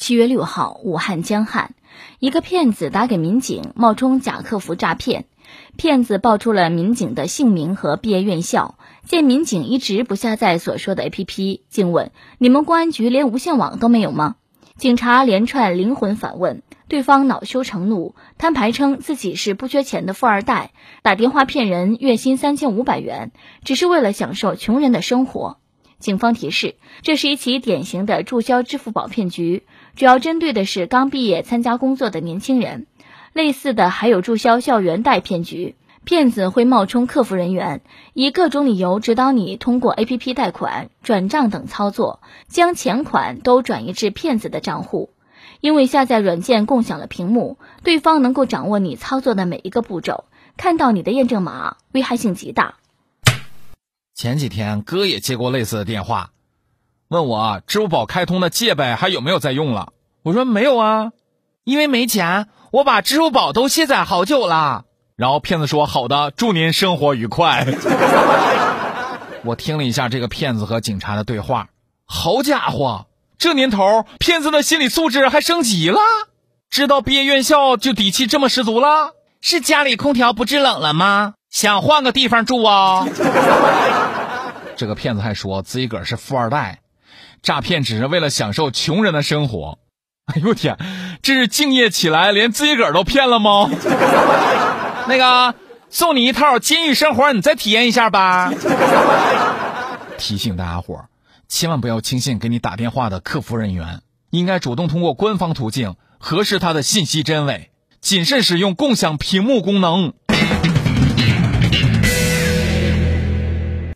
七月六号，武汉江汉，一个骗子打给民警，冒充假客服诈骗。骗子报出了民警的姓名和毕业院校。见民警一直不下载所说的 APP，竟问：“你们公安局连无线网都没有吗？”警察连串灵魂反问，对方恼羞成怒，摊牌称自己是不缺钱的富二代，打电话骗人，月薪三千五百元，只是为了享受穷人的生活。警方提示，这是一起典型的注销支付宝骗局，主要针对的是刚毕业参加工作的年轻人。类似的还有注销校园贷骗局，骗子会冒充客服人员，以各种理由指导你通过 APP 贷款、转账等操作，将钱款都转移至骗子的账户。因为下载软件共享了屏幕，对方能够掌握你操作的每一个步骤，看到你的验证码，危害性极大。前几天哥也接过类似的电话，问我支付宝开通的借呗还有没有在用了？我说没有啊，因为没钱，我把支付宝都卸载好久了。然后骗子说：“好的，祝您生活愉快。”我听了一下这个骗子和警察的对话，好家伙，这年头骗子的心理素质还升级了，知道毕业院校就底气这么十足了？是家里空调不制冷了吗？想换个地方住啊？这个骗子还说自己个儿是富二代，诈骗只是为了享受穷人的生活。哎呦天，这是敬业起来连自己个儿都骗了吗？那个送你一套监狱生活，你再体验一下吧。提醒大家伙儿，千万不要轻信给你打电话的客服人员，应该主动通过官方途径核实他的信息真伪，谨慎使用共享屏幕功能。